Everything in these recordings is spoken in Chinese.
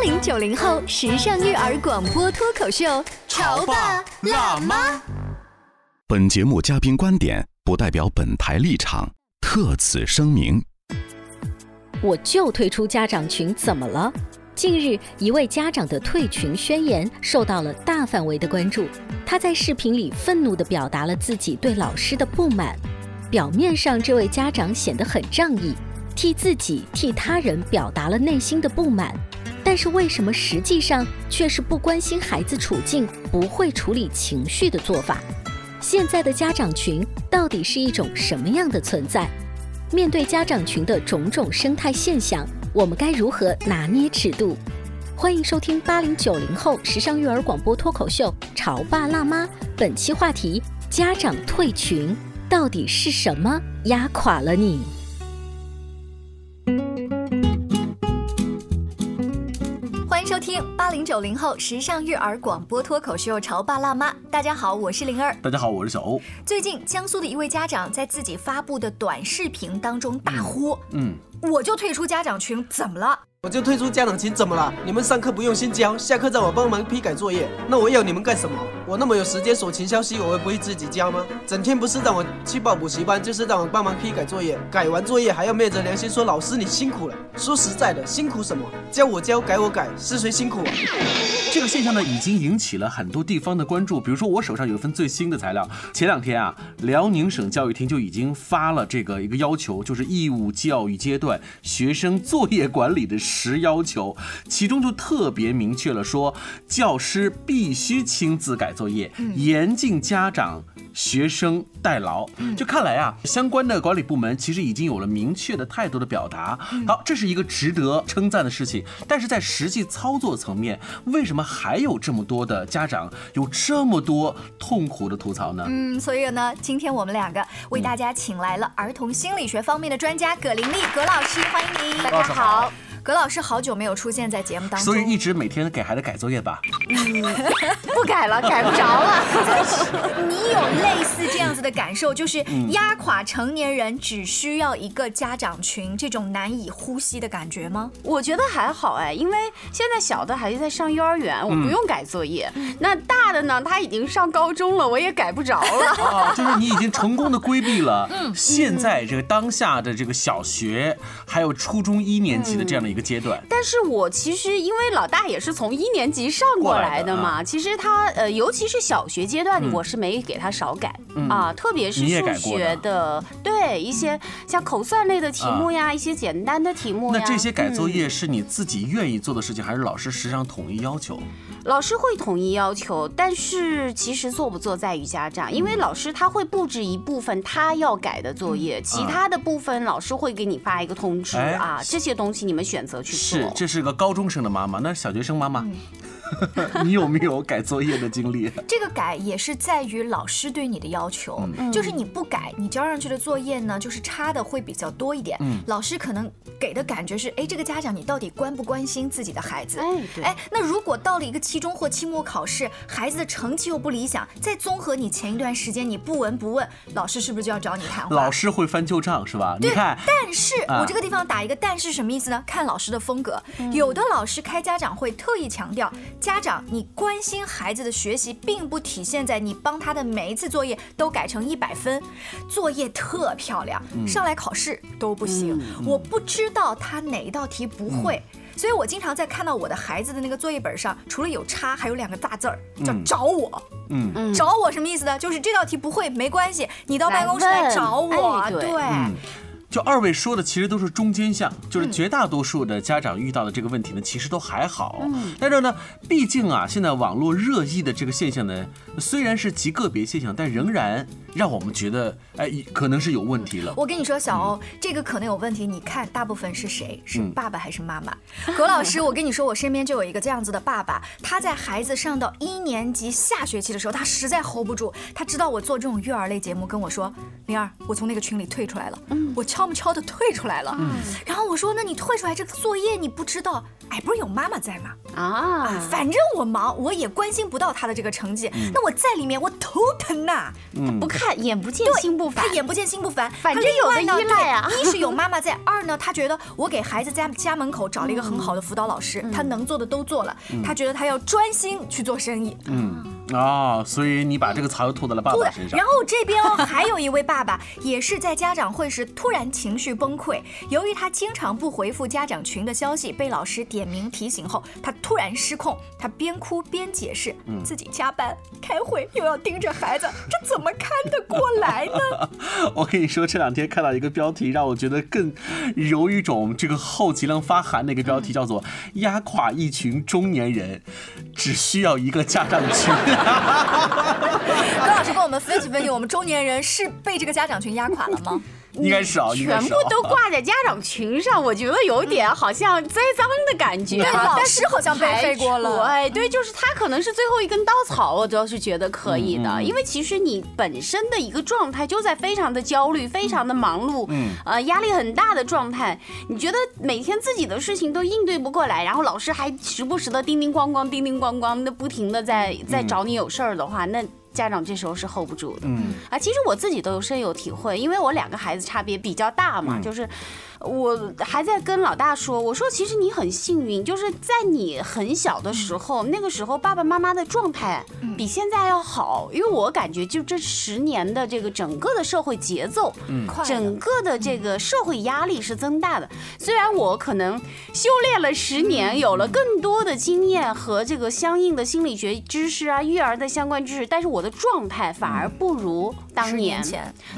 八零九零后时尚育儿广播脱口秀，《潮爸辣妈》。本节目嘉宾观点不代表本台立场，特此声明。我就退出家长群，怎么了？近日，一位家长的退群宣言受到了大范围的关注。他在视频里愤怒地表达了自己对老师的不满。表面上，这位家长显得很仗义，替自己、替他人表达了内心的不满。但是，为什么实际上却是不关心孩子处境、不会处理情绪的做法？现在的家长群到底是一种什么样的存在？面对家长群的种种生态现象，我们该如何拿捏尺度？欢迎收听八零九零后时尚育儿广播脱口秀《潮爸辣妈》，本期话题：家长退群到底是什么压垮了你？听八零九零后时尚育儿广播脱口秀《潮爸辣妈》。大家好，我是灵儿。大家好，我是小欧。最近，江苏的一位家长在自己发布的短视频当中大呼：“嗯，我就退出家长群，怎么了？我就退出家长群，怎么了？你们上课不用心教，下课让我帮忙批改作业，那我要你们干什么？我那么有时间锁群消息，我会不会自己教吗？整天不是让我去报补习班，就是让我帮忙批改作业，改完作业还要昧着良心说老师你辛苦了。说实在的，辛苦什么？教我教，改我改，是谁辛苦啊？这个现象呢，已经引起了很多地方的关注。比如说，我手上有一份最新的材料，前两天啊，辽宁省教育厅就已经发了这个一个要求，就是义务教育阶段学生作业管理的十要求，其中就特别明确了说，教师必须亲自改作业，严禁家长。学生代劳，就看来啊，相关的管理部门其实已经有了明确的态度的表达。好，这是一个值得称赞的事情。但是在实际操作层面，为什么还有这么多的家长有这么多痛苦的吐槽呢？嗯，所以呢，今天我们两个为大家请来了儿童心理学方面的专家葛玲丽葛老师，欢迎您。大家好。葛老师好久没有出现在节目当中，所以一直每天给孩子改作业吧。嗯，不改了，改不着了。你有类似这样子的感受，就是压垮成年人只需要一个家长群这种难以呼吸的感觉吗？我觉得还好哎，因为现在小的孩子在上幼儿园，我不用改作业。那大的呢，他已经上高中了，我也改不着了。啊，就是你已经成功的规避了现在这个当下的这个小学还有初中一年级的这样的一个阶段。但是我其实因为老大也是从一年级上过来的嘛，其实他呃，尤其是小学阶段，我是没给他少改啊，特别是数学的，对一些像口算类的题目呀，一些简单的题目呀。那这些改作业是你自己愿意做的事情，还是老师实际上统一要求？老师会统一要求，但是其实做不做在于家长，因为老师他会布置一部分他要改的作业，其他的部分老师会给你发一个通知啊，这些东西你们选择去做。是，这是个高中生的妈妈，那小学生妈妈。你有没有改作业的经历？这个改也是在于老师对你的要求，就是你不改，你交上去的作业呢，就是差的会比较多一点。嗯，老师可能给的感觉是，哎，这个家长你到底关不关心自己的孩子？哎，那如果到了一个期中或期末考试，孩子的成绩又不理想，再综合你前一段时间你不闻不问，老师是不是就要找你谈话？老师会翻旧账是吧？对。你看，但是我这个地方打一个但是什么意思呢？看老师的风格，有的老师开家长会特意强调。家长，你关心孩子的学习，并不体现在你帮他的每一次作业都改成一百分，作业特漂亮，上来考试都不行。我不知道他哪一道题不会。所以我经常在看到我的孩子的那个作业本上，除了有叉，还有两个大字儿叫找我。嗯，找我什么意思呢？就是这道题不会没关系，你到办公室来找我。对。就二位说的其实都是中间项，就是绝大多数的家长遇到的这个问题呢，其实都还好。但是呢，毕竟啊，现在网络热议的这个现象呢，虽然是极个别现象，但仍然让我们觉得，哎，可能是有问题了。我跟你说，小欧，这个可能有问题。你看，大部分是谁？是爸爸还是妈妈？葛老师，我跟你说，我身边就有一个这样子的爸爸，他在孩子上到一年级下学期的时候，他实在 hold 不住，他知道我做这种育儿类节目，跟我说，灵儿，我从那个群里退出来了。嗯，我悄不悄的退出来了。嗯，然后我说，那你退出来这个作业你不知道？哎，不是有妈妈在吗？啊，反正我忙，我也关心不到他的这个成绩。那我在里面，我头疼呐。他不看，眼不见心不烦。他眼不见心不烦，反正有个依赖啊。一是有妈妈在，二呢，他觉得我给孩子家家门口找了一个很好的辅导老师，他能做的都做了，他觉得他要专心去做生意。嗯。啊，所以你把这个槽又吐在了爸爸身上。然后这边哦，还有一位爸爸，也是在家长会时突然情绪崩溃。由于他经常不回复家长群的消息，被老师点名提醒后，他突然失控。他边哭边解释，自己加班开会又要盯着孩子，这怎么看得过来呢？我跟你说，这两天看到一个标题，让我觉得更有一种这个后脊梁发寒的一个标题，叫做“压垮一群中年人，只需要一个家长群”。高老师跟我们分析分析，我们中年人是被这个家长群压垮了吗？应该是啊，全部都挂在家长群上，我觉得有点好像栽赃的感觉。对，老师好像被背过了。哎，对，就是他可能是最后一根稻草，我倒是觉得可以的，因为其实你本身的一个状态就在非常的焦虑、非常的忙碌，嗯，呃，压力很大的状态。你觉得每天自己的事情都应对不过来，然后老师还时不时的叮叮咣咣、叮叮咣咣的不停的在在找你有事儿的话，那。家长这时候是 hold 不住的，嗯啊，其实我自己都有深有体会，因为我两个孩子差别比较大嘛，就是。我还在跟老大说，我说其实你很幸运，就是在你很小的时候，那个时候爸爸妈妈的状态比现在要好，因为我感觉就这十年的这个整个的社会节奏，嗯，整个的这个社会压力是增大的。虽然我可能修炼了十年，有了更多的经验和这个相应的心理学知识啊、育儿的相关知识，但是我的状态反而不如当年。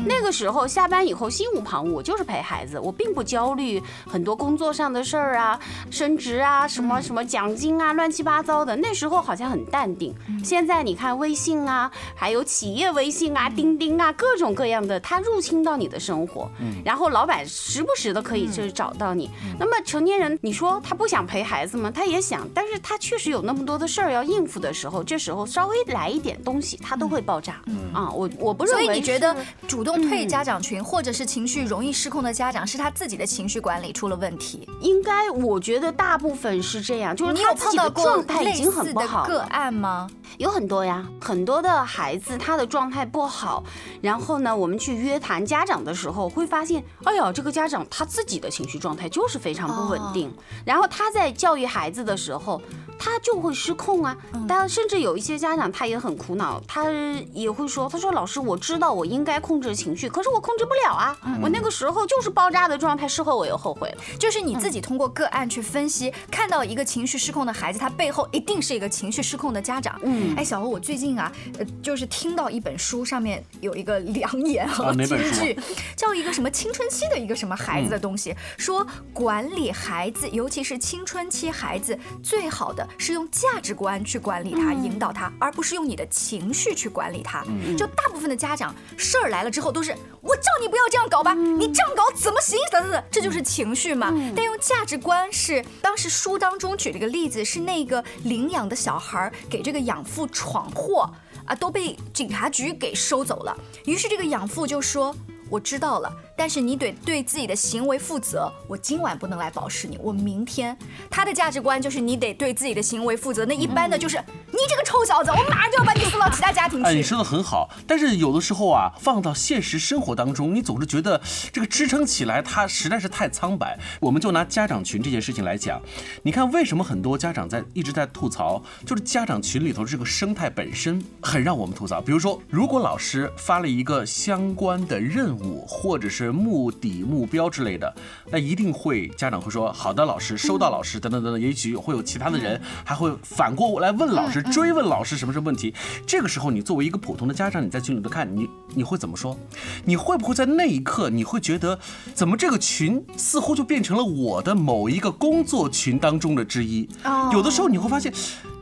那个时候下班以后心无旁骛，就是陪孩子，我并不。焦虑很多工作上的事儿啊，升职啊，什么什么奖金啊，乱七八糟的。那时候好像很淡定。现在你看微信啊，还有企业微信啊，钉钉啊，各种各样的，它入侵到你的生活。然后老板时不时的可以就是找到你。那么成年人，你说他不想陪孩子吗？他也想，但是他确实有那么多的事儿要应付的时候，这时候稍微来一点东西，他都会爆炸。啊，我我不认为。所以你觉得主动退家长群，或者是情绪容易失控的家长，是他自己的。情绪管理出了问题，应该我觉得大部分是这样，就是他自己的状态已经很不好。个案吗？有很多呀，很多的孩子他的状态不好，然后呢，我们去约谈家长的时候会发现，哎呀，这个家长他自己的情绪状态就是非常不稳定，然后他在教育孩子的时候。他就会失控啊！但甚至有一些家长他也很苦恼，他也会说：“他说老师，我知道我应该控制情绪，可是我控制不了啊！我那个时候就是爆炸的状态，事后我又后悔了。”就是你自己通过个案去分析，看到一个情绪失控的孩子，他背后一定是一个情绪失控的家长。嗯，哎，小欧，我最近啊，呃，就是听到一本书上面有一个良言和金句，叫一个什么青春期的一个什么孩子的东西，说管理孩子，尤其是青春期孩子，最好的。是用价值观去管理他、引导他，而不是用你的情绪去管理他。就大部分的家长，事儿来了之后都是我叫你不要这样搞吧，你这样搞怎么行？等等等，这就是情绪嘛。但用价值观是，当时书当中举了个例子，是那个领养的小孩给这个养父闯祸啊，都被警察局给收走了。于是这个养父就说。我知道了，但是你得对自己的行为负责。我今晚不能来保释你，我明天。他的价值观就是你得对自己的行为负责。那一般的就是你这个臭小子，我马上就要把你送到其他家庭去。哎，你说的很好，但是有的时候啊，放到现实生活当中，你总是觉得这个支撑起来，它实在是太苍白。我们就拿家长群这件事情来讲，你看为什么很多家长在一直在吐槽，就是家长群里头这个生态本身很让我们吐槽。比如说，如果老师发了一个相关的任务。务或者是目的、目标之类的，那一定会家长会说好的，老师收到，老师等等等等，也许会有其他的人还会反过来问老师，追问老师什么什么问题。这个时候，你作为一个普通的家长，你在群里头看你你会怎么说？你会不会在那一刻你会觉得，怎么这个群似乎就变成了我的某一个工作群当中的之一？有的时候你会发现。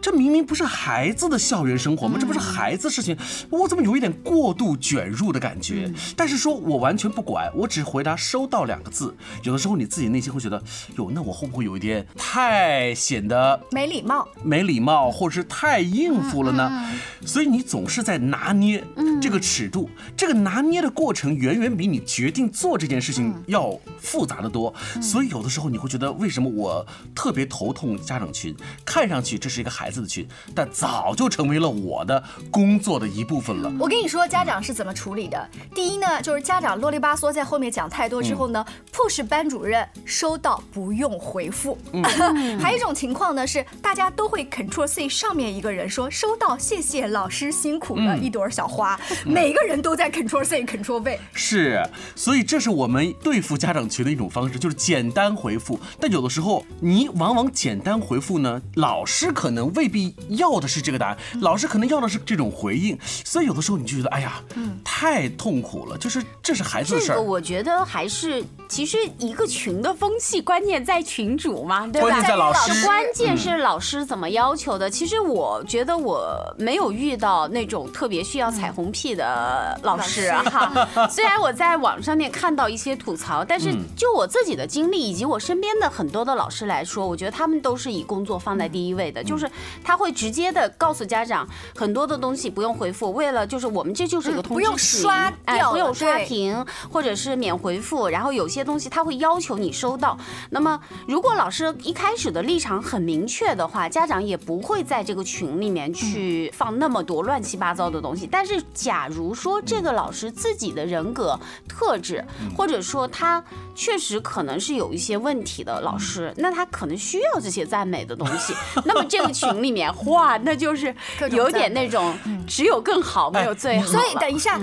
这明明不是孩子的校园生活吗？这不是孩子事情，我怎么有一点过度卷入的感觉？但是说我完全不管，我只回答收到两个字。有的时候你自己内心会觉得，哟，那我会不会有一点太显得没礼貌？没礼貌，或者是太应付了呢？所以你总是在拿捏这个尺度，这个拿捏的过程远远比你决定做这件事情要复杂的多。所以有的时候你会觉得，为什么我特别头痛？家长群看上去这是一个孩。孩子的群，但早就成为了我的工作的一部分了。我跟你说，家长是怎么处理的？第一呢，就是家长啰里吧嗦在后面讲太多之后呢，push 班主任收到不用回复。嗯 还有一种情况呢，是大家都会 Control C 上面一个人说收到，谢谢老师辛苦了，一朵小花。每个人都在 Control C Control V。是，所以这是我们对付家长群的一种方式，就是简单回复。但有的时候你往往简单回复呢，老师可能未必要的是这个答案，老师可能要的是这种回应，所以有的时候你就觉得，哎呀，太痛苦了。就是这是孩子的事儿。这个我觉得还是，其实一个群的风气关键在群主嘛，对吧？关键在老师。关键是老师怎么要求的。其实我觉得我没有遇到那种特别需要彩虹屁的老师哈。虽然我在网上面看到一些吐槽，但是就我自己的经历以及我身边的很多的老师来说，我觉得他们都是以工作放在第一位的，就是。他会直接的告诉家长很多的东西不用回复，为了就是我们这就是个通知不用刷掉，不用刷屏或者是免回复，然后有些东西他会要求你收到。那么如果老师一开始的立场很明确的话，家长也不会在这个群里面去放那么多乱七八糟的东西。但是假如说这个老师自己的人格特质，或者说他确实可能是有一些问题的老师，那他可能需要这些赞美的东西。那么这个群。里面哇，那就是有点那种只有更好没有最好。所以等一下，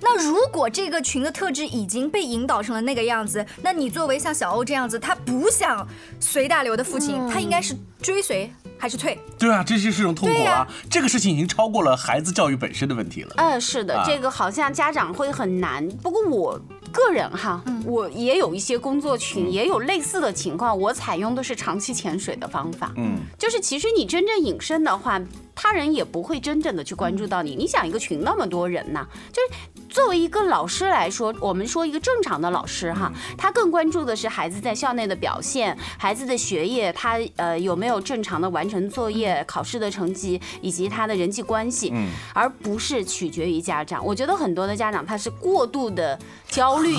那如果这个群的特质已经被引导成了那个样子，那你作为像小欧这样子，他不想随大流的父亲，他应该是追随还是退？对啊，这就是一种痛苦啊！这个事情已经超过了孩子教育本身的问题了。嗯，是的，这个好像家长会很难。不过我。个人哈，我也有一些工作群，也有类似的情况。我采用的是长期潜水的方法，嗯，就是其实你真正隐身的话，他人也不会真正的去关注到你。你想一个群那么多人呐，就是。作为一个老师来说，我们说一个正常的老师哈，他更关注的是孩子在校内的表现，孩子的学业，他呃有没有正常的完成作业、考试的成绩，以及他的人际关系，嗯，而不是取决于家长。我觉得很多的家长他是过度的焦虑，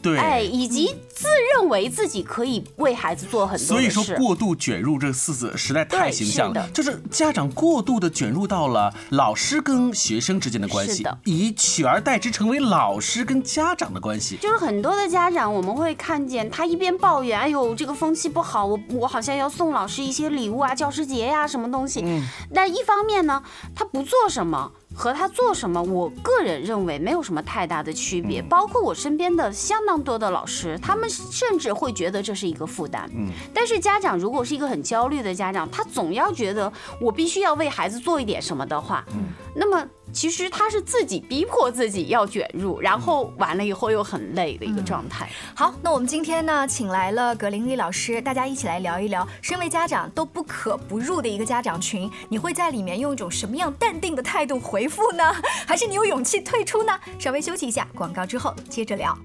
对，哎，以及自认为自己可以为孩子做很多所以说过度卷入这四字实在太形象了，就是家长过度的卷入到了老师跟学生之间的关系，以取而代之。成为老师跟家长的关系，就是很多的家长，我们会看见他一边抱怨，哎呦，这个风气不好，我我好像要送老师一些礼物啊，教师节呀，什么东西。嗯。但一方面呢，他不做什么。和他做什么，我个人认为没有什么太大的区别。包括我身边的相当多的老师，他们甚至会觉得这是一个负担。嗯，但是家长如果是一个很焦虑的家长，他总要觉得我必须要为孩子做一点什么的话，嗯，那么其实他是自己逼迫自己要卷入，然后完了以后又很累的一个状态。好，那我们今天呢，请来了葛玲丽老师，大家一起来聊一聊，身为家长都不可不入的一个家长群，你会在里面用一种什么样淡定的态度回？回复呢，还是你有勇气退出呢？稍微休息一下，广告之后接着聊。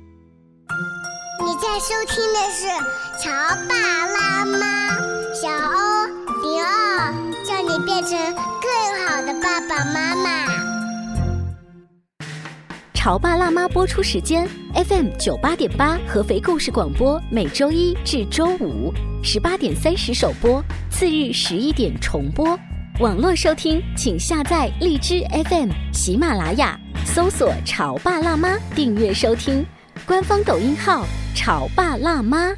你在收听的是《潮爸辣妈》，小欧零二，叫你变成更好的爸爸妈妈。潮爸辣妈播出时间：FM 九八点八，合肥故事广播，每周一至周五十八点三十首播，次日十一点重播。网络收听，请下载荔枝 FM、喜马拉雅，搜索“潮爸辣妈”，订阅收听。官方抖音号“潮爸辣妈”。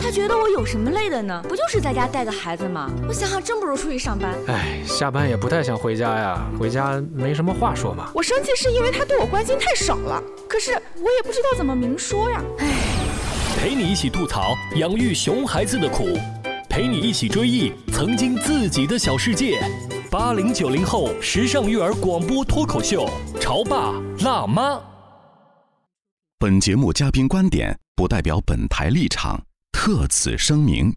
他觉得我有什么累的呢？不就是在家带个孩子吗？我想想，真不如出去上班。哎，下班也不太想回家呀，回家没什么话说嘛。我生气是因为他对我关心太少了，可是我也不知道怎么明说呀。哎，陪你一起吐槽养育熊孩子的苦，陪你一起追忆曾经自己的小世界。八零九零后时尚育儿广播脱口秀，潮爸辣妈。本节目嘉宾观点不代表本台立场。特此声明。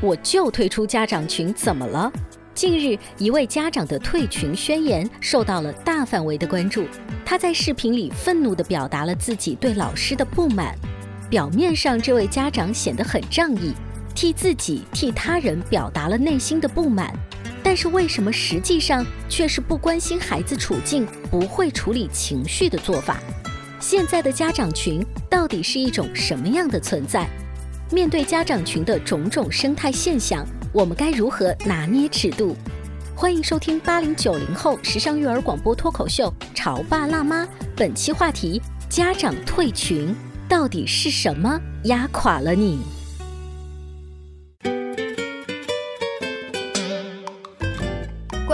我就退出家长群，怎么了？近日，一位家长的退群宣言受到了大范围的关注。他在视频里愤怒地表达了自己对老师的不满。表面上，这位家长显得很仗义，替自己、替他人表达了内心的不满。但是，为什么实际上却是不关心孩子处境、不会处理情绪的做法？现在的家长群到底是一种什么样的存在？面对家长群的种种生态现象，我们该如何拿捏尺度？欢迎收听八零九零后时尚育儿广播脱口秀《潮爸辣妈》，本期话题：家长退群到底是什么压垮了你？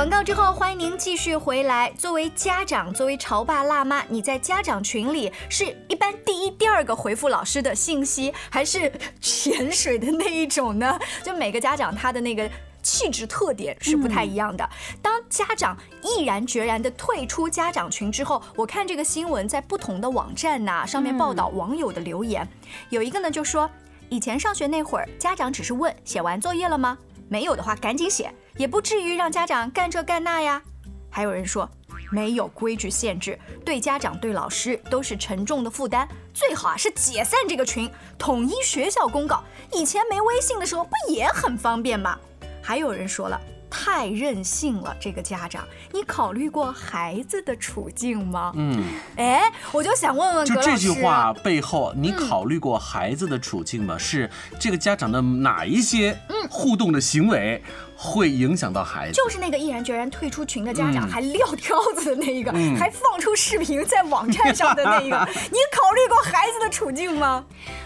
广告之后，欢迎您继续回来。作为家长，作为潮爸辣妈，你在家长群里是一般第一、第二个回复老师的信息，还是潜水的那一种呢？就每个家长他的那个气质特点是不太一样的。当家长毅然决然的退出家长群之后，我看这个新闻在不同的网站呐上面报道网友的留言，有一个呢就说，以前上学那会儿，家长只是问写完作业了吗？没有的话赶紧写。也不至于让家长干这干那呀。还有人说，没有规矩限制，对家长对老师都是沉重的负担。最好啊是解散这个群，统一学校公告。以前没微信的时候不也很方便吗？还有人说了。太任性了，这个家长，你考虑过孩子的处境吗？嗯，哎，我就想问问，就这句话背后，你考虑过孩子的处境吗？是这个家长的哪一些互动的行为会影响到孩子？就是那个毅然决然退出群的家长，还撂挑子的那一个，还放出视频在网站上的那一个，你考虑过孩子的处境吗？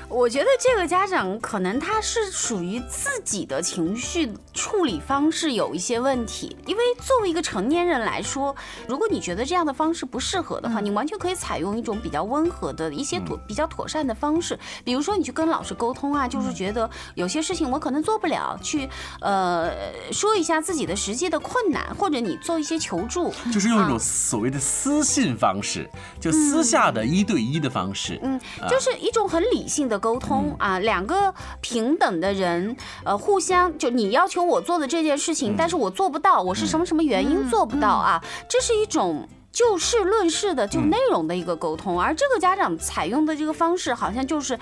我觉得这个家长可能他是属于自己的情绪处理方式有一些问题，因为作为一个成年人来说，如果你觉得这样的方式不适合的话，你完全可以采用一种比较温和的一些妥比较妥善的方式，比如说你去跟老师沟通啊，就是觉得有些事情我可能做不了，去呃说一下自己的实际的困难，或者你做一些求助，就是用一种所谓的私信方式，就私下的一对一的方式，嗯，就是一种很理性的。沟通啊，两个平等的人，呃，互相就你要求我做的这件事情，但是我做不到，我是什么什么原因做不到啊？这是一种就事论事的就内容的一个沟通，而这个家长采用的这个方式，好像就是。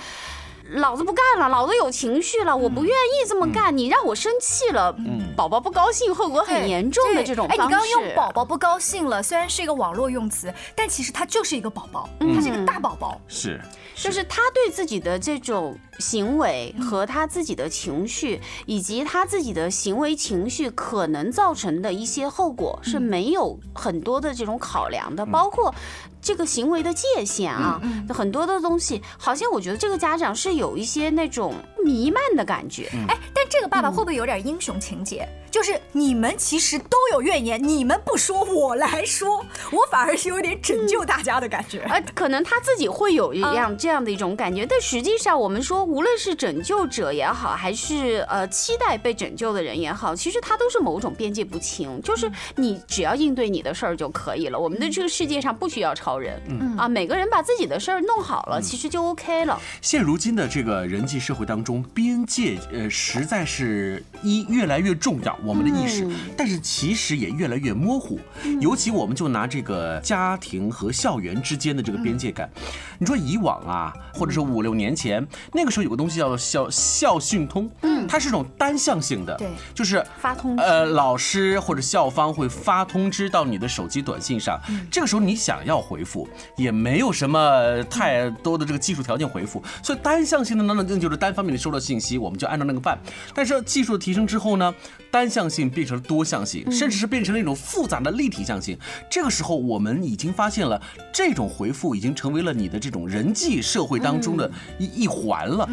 老子不干了，老子有情绪了，我不愿意这么干，你让我生气了，宝宝不高兴，后果很严重的这种方式。哎，你刚刚用宝宝不高兴了，虽然是一个网络用词，但其实他就是一个宝宝，他是一个大宝宝。是，就是他对自己的这种行为和他自己的情绪，以及他自己的行为情绪可能造成的一些后果是没有很多的这种考量的，包括。这个行为的界限啊，很多的东西，好像我觉得这个家长是有一些那种弥漫的感觉。哎，但这个爸爸会不会有点英雄情节？就是你们其实都有怨言，你们不说，我来说，我反而是有点拯救大家的感觉。呃，可能他自己会有一样这样的一种感觉，但实际上我们说，无论是拯救者也好，还是呃期待被拯救的人也好，其实他都是某种边界不清。就是你只要应对你的事儿就可以了，我们的这个世界上不需要超人。嗯啊，每个人把自己的事儿弄好了，其实就 OK 了。现如今的这个人际社会当中，边界呃实在是一越来越重要。我们的意识，但是其实也越来越模糊。尤其我们就拿这个家庭和校园之间的这个边界感，你说以往啊，或者说五六年前，那个时候有个东西叫做校校讯通，嗯，它是种单向性的，对，就是发通，呃，老师或者校方会发通知到你的手机短信上，这个时候你想要回复，也没有什么太多的这个技术条件回复，所以单向性的那那就是单方面的收到信息，我们就按照那个办。但是技术提升之后呢，单向性变成了多向性，甚至是变成了一种复杂的立体向性。这个时候，我们已经发现了，这种回复已经成为了你的这种人际社会当中的一一环了。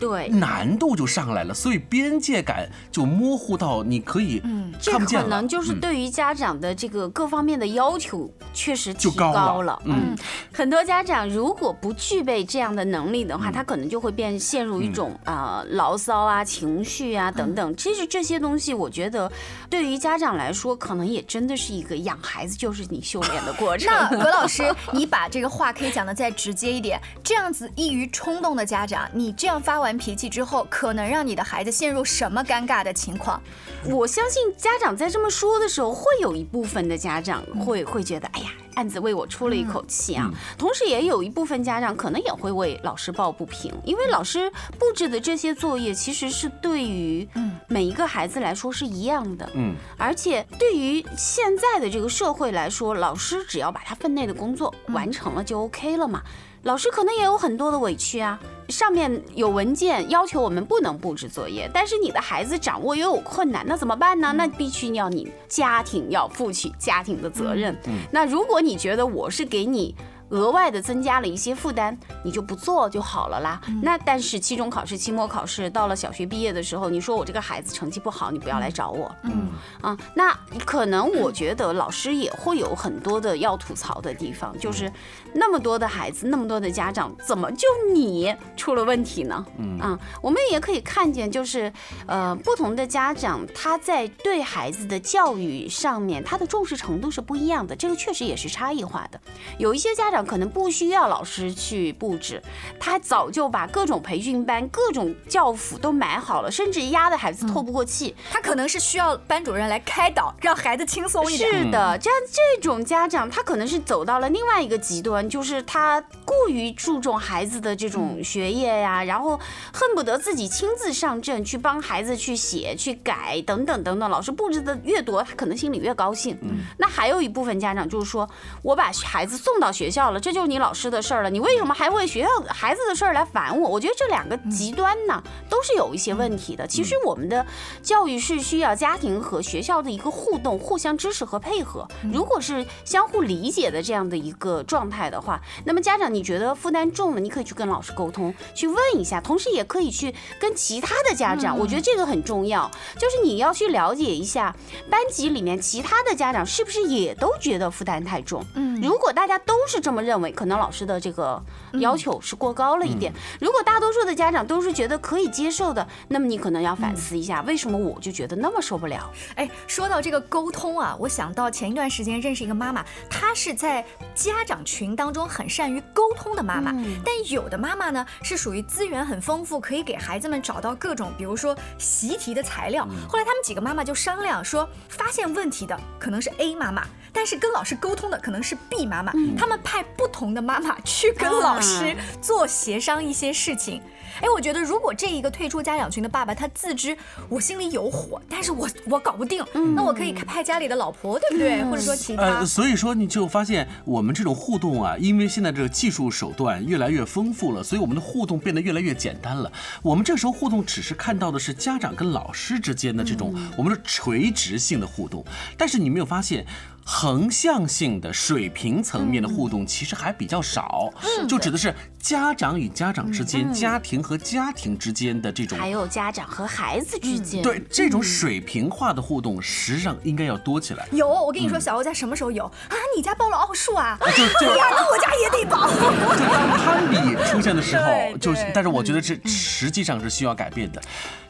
对，难度就上来了，所以边界感就模糊到你可以嗯，这可能就是对于家长的这个各方面的要求确实提高了。嗯，很多家长如果不具备这样的能力的话，他可能就会变陷入一种啊牢骚啊、情绪啊等等。其实这些东西，我觉得对于家长来说，可能也真的是一个养孩子就是你修炼的过程。那葛老师，你把这个话可以讲的再直接一点，这样子易于冲动的家长，你这样发完脾气之后，可能让你的孩子陷入什么尴尬的情况？我相信家长在这么说的时候，会有一部分的家长会会觉得，哎呀。案子为我出了一口气啊，同时也有一部分家长可能也会为老师抱不平，因为老师布置的这些作业其实是对于每一个孩子来说是一样的，嗯，而且对于现在的这个社会来说，老师只要把他分内的工作完成了就 OK 了嘛。老师可能也有很多的委屈啊，上面有文件要求我们不能布置作业，但是你的孩子掌握又有困难，那怎么办呢？那必须要你家庭要负起家庭的责任。那如果你觉得我是给你。额外的增加了一些负担，你就不做就好了啦。那但是期中考试、期末考试到了小学毕业的时候，你说我这个孩子成绩不好，你不要来找我。嗯啊，那可能我觉得老师也会有很多的要吐槽的地方，就是那么多的孩子，那么多的家长，怎么就你出了问题呢？嗯啊，我们也可以看见，就是呃不同的家长他在对孩子的教育上面，他的重视程度是不一样的，这个确实也是差异化的。有一些家长。可能不需要老师去布置，他早就把各种培训班、各种教辅都买好了，甚至压得孩子透不过气。他可能是需要班主任来开导，让孩子轻松一点。是的，这样这种家长，他可能是走到了另外一个极端，就是他过于注重孩子的这种学业呀，然后恨不得自己亲自上阵去帮孩子去写、去改等等等等。老师布置的越多，他可能心里越高兴。那还有一部分家长就是说，我把孩子送到学校。了，这就是你老师的事儿了。你为什么还为学校孩子的事儿来烦我？我觉得这两个极端呢，都是有一些问题的。其实我们的教育是需要家庭和学校的一个互动、互相支持和配合。如果是相互理解的这样的一个状态的话，那么家长你觉得负担重了，你可以去跟老师沟通，去问一下，同时也可以去跟其他的家长。我觉得这个很重要，就是你要去了解一下班级里面其他的家长是不是也都觉得负担太重。嗯，如果大家都是这么。认为可能老师的这个要求是过高了一点。如果大多数的家长都是觉得可以接受的，那么你可能要反思一下，为什么我就觉得那么受不了？哎，说到这个沟通啊，我想到前一段时间认识一个妈妈，她是在家长群当中很善于沟通的妈妈。但有的妈妈呢，是属于资源很丰富，可以给孩子们找到各种，比如说习题的材料。后来他们几个妈妈就商量说，发现问题的可能是 A 妈妈。但是跟老师沟通的可能是 B 妈妈，他们派不同的妈妈去跟老师做协商一些事情。哎，我觉得如果这一个退出家长群的爸爸他自知我心里有火，但是我我搞不定，那我可以派家里的老婆，对不对？或者说其他。呃，所以说你就发现我们这种互动啊，因为现在这个技术手段越来越丰富了，所以我们的互动变得越来越简单了。我们这时候互动只是看到的是家长跟老师之间的这种我们的垂直性的互动，但是你没有发现。横向性的水平层面的互动其实还比较少，就指的是家长与家长之间、家庭和家庭之间的这种，还有家长和孩子之间，对这种水平化的互动，实际上应该要多起来。有，我跟你说，小欧家什么时候有啊？你家报了奥数啊？就就呀，那我家也得报。就当攀比出现的时候，就但是我觉得这实际上是需要改变的。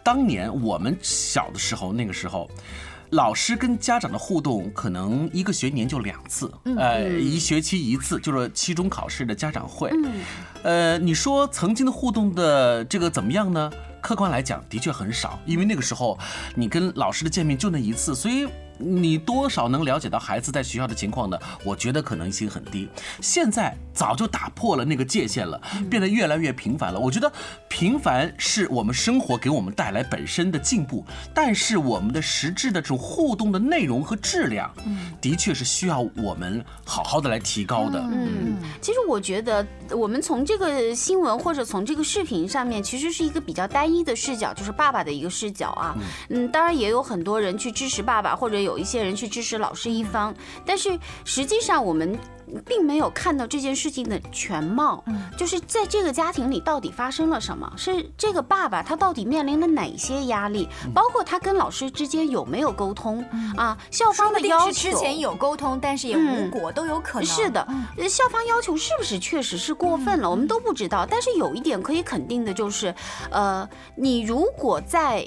当年我们小的时候，那个时候。老师跟家长的互动可能一个学年就两次，呃，一学期一次，就是期中考试的家长会。呃，你说曾经的互动的这个怎么样呢？客观来讲，的确很少，因为那个时候你跟老师的见面就那一次，所以。你多少能了解到孩子在学校的情况呢？我觉得可能性很低。现在早就打破了那个界限了，变得越来越频繁了。我觉得频繁是我们生活给我们带来本身的进步，但是我们的实质的这种互动的内容和质量，的确是需要我们好好的来提高的。嗯，其实我觉得我们从这个新闻或者从这个视频上面，其实是一个比较单一的视角，就是爸爸的一个视角啊。嗯，当然也有很多人去支持爸爸，或者有。有一些人去支持老师一方，但是实际上我们并没有看到这件事情的全貌，就是在这个家庭里到底发生了什么？是这个爸爸他到底面临了哪些压力？包括他跟老师之间有没有沟通啊？校方的要求之前有沟通，但是也无果，都有可能。是的，校方要求是不是确实是过分了？我们都不知道。但是有一点可以肯定的就是，呃，你如果在。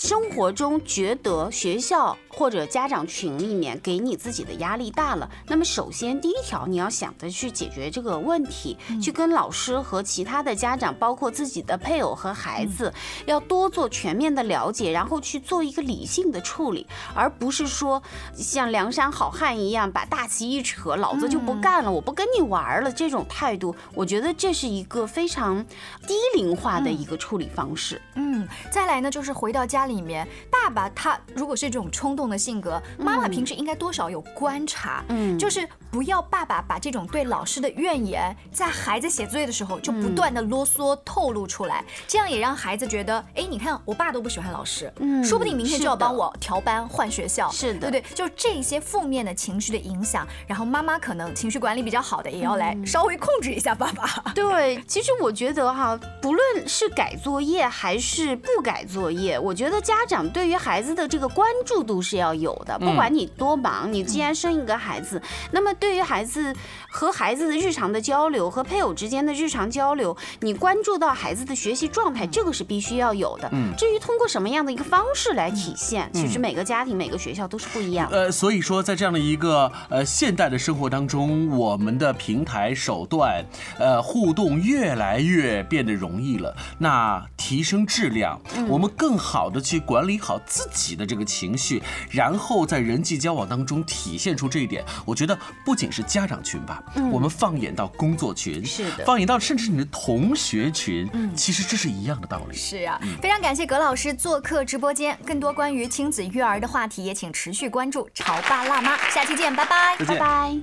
生活中觉得学校或者家长群里面给你自己的压力大了，那么首先第一条你要想着去解决这个问题，去跟老师和其他的家长，包括自己的配偶和孩子，要多做全面的了解，然后去做一个理性的处理，而不是说像梁山好汉一样把大旗一扯，老子就不干了，我不跟你玩了这种态度，我觉得这是一个非常低龄化的一个处理方式。嗯，再来呢就是回到家。里面，爸爸他如果是这种冲动的性格，妈妈平时应该多少有观察，嗯，就是不要爸爸把这种对老师的怨言，在孩子写作业的时候就不断的啰嗦透露出来，这样也让孩子觉得，哎，你看我爸都不喜欢老师，嗯，说不定明天就要帮我调班换学校，是的，对不对？就这些负面的情绪的影响，然后妈妈可能情绪管理比较好的，也要来稍微控制一下爸爸。对，其实我觉得哈，不论是改作业还是不改作业，我觉得。家长对于孩子的这个关注度是要有的，不管你多忙，你既然生一个孩子，那么对于孩子和孩子的日常的交流和配偶之间的日常交流，你关注到孩子的学习状态，这个是必须要有的。嗯，至于通过什么样的一个方式来体现，其实每个家庭、每个学校都是不一样。呃，所以说在这样的一个呃现代的生活当中，我们的平台手段，呃，互动越来越变得容易了。那提升质量，我们更好的。去管理好自己的这个情绪，然后在人际交往当中体现出这一点。我觉得不仅是家长群吧，我们放眼到工作群，是的，放眼到甚至你的同学群，嗯，其实这是一样的道理。是啊，非常感谢葛老师做客直播间。更多关于亲子育儿的话题，也请持续关注《潮爸辣妈》。下期见，拜拜，拜拜。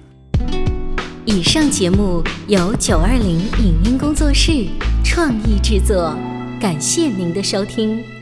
以上节目由九二零影音工作室创意制作，感谢您的收听。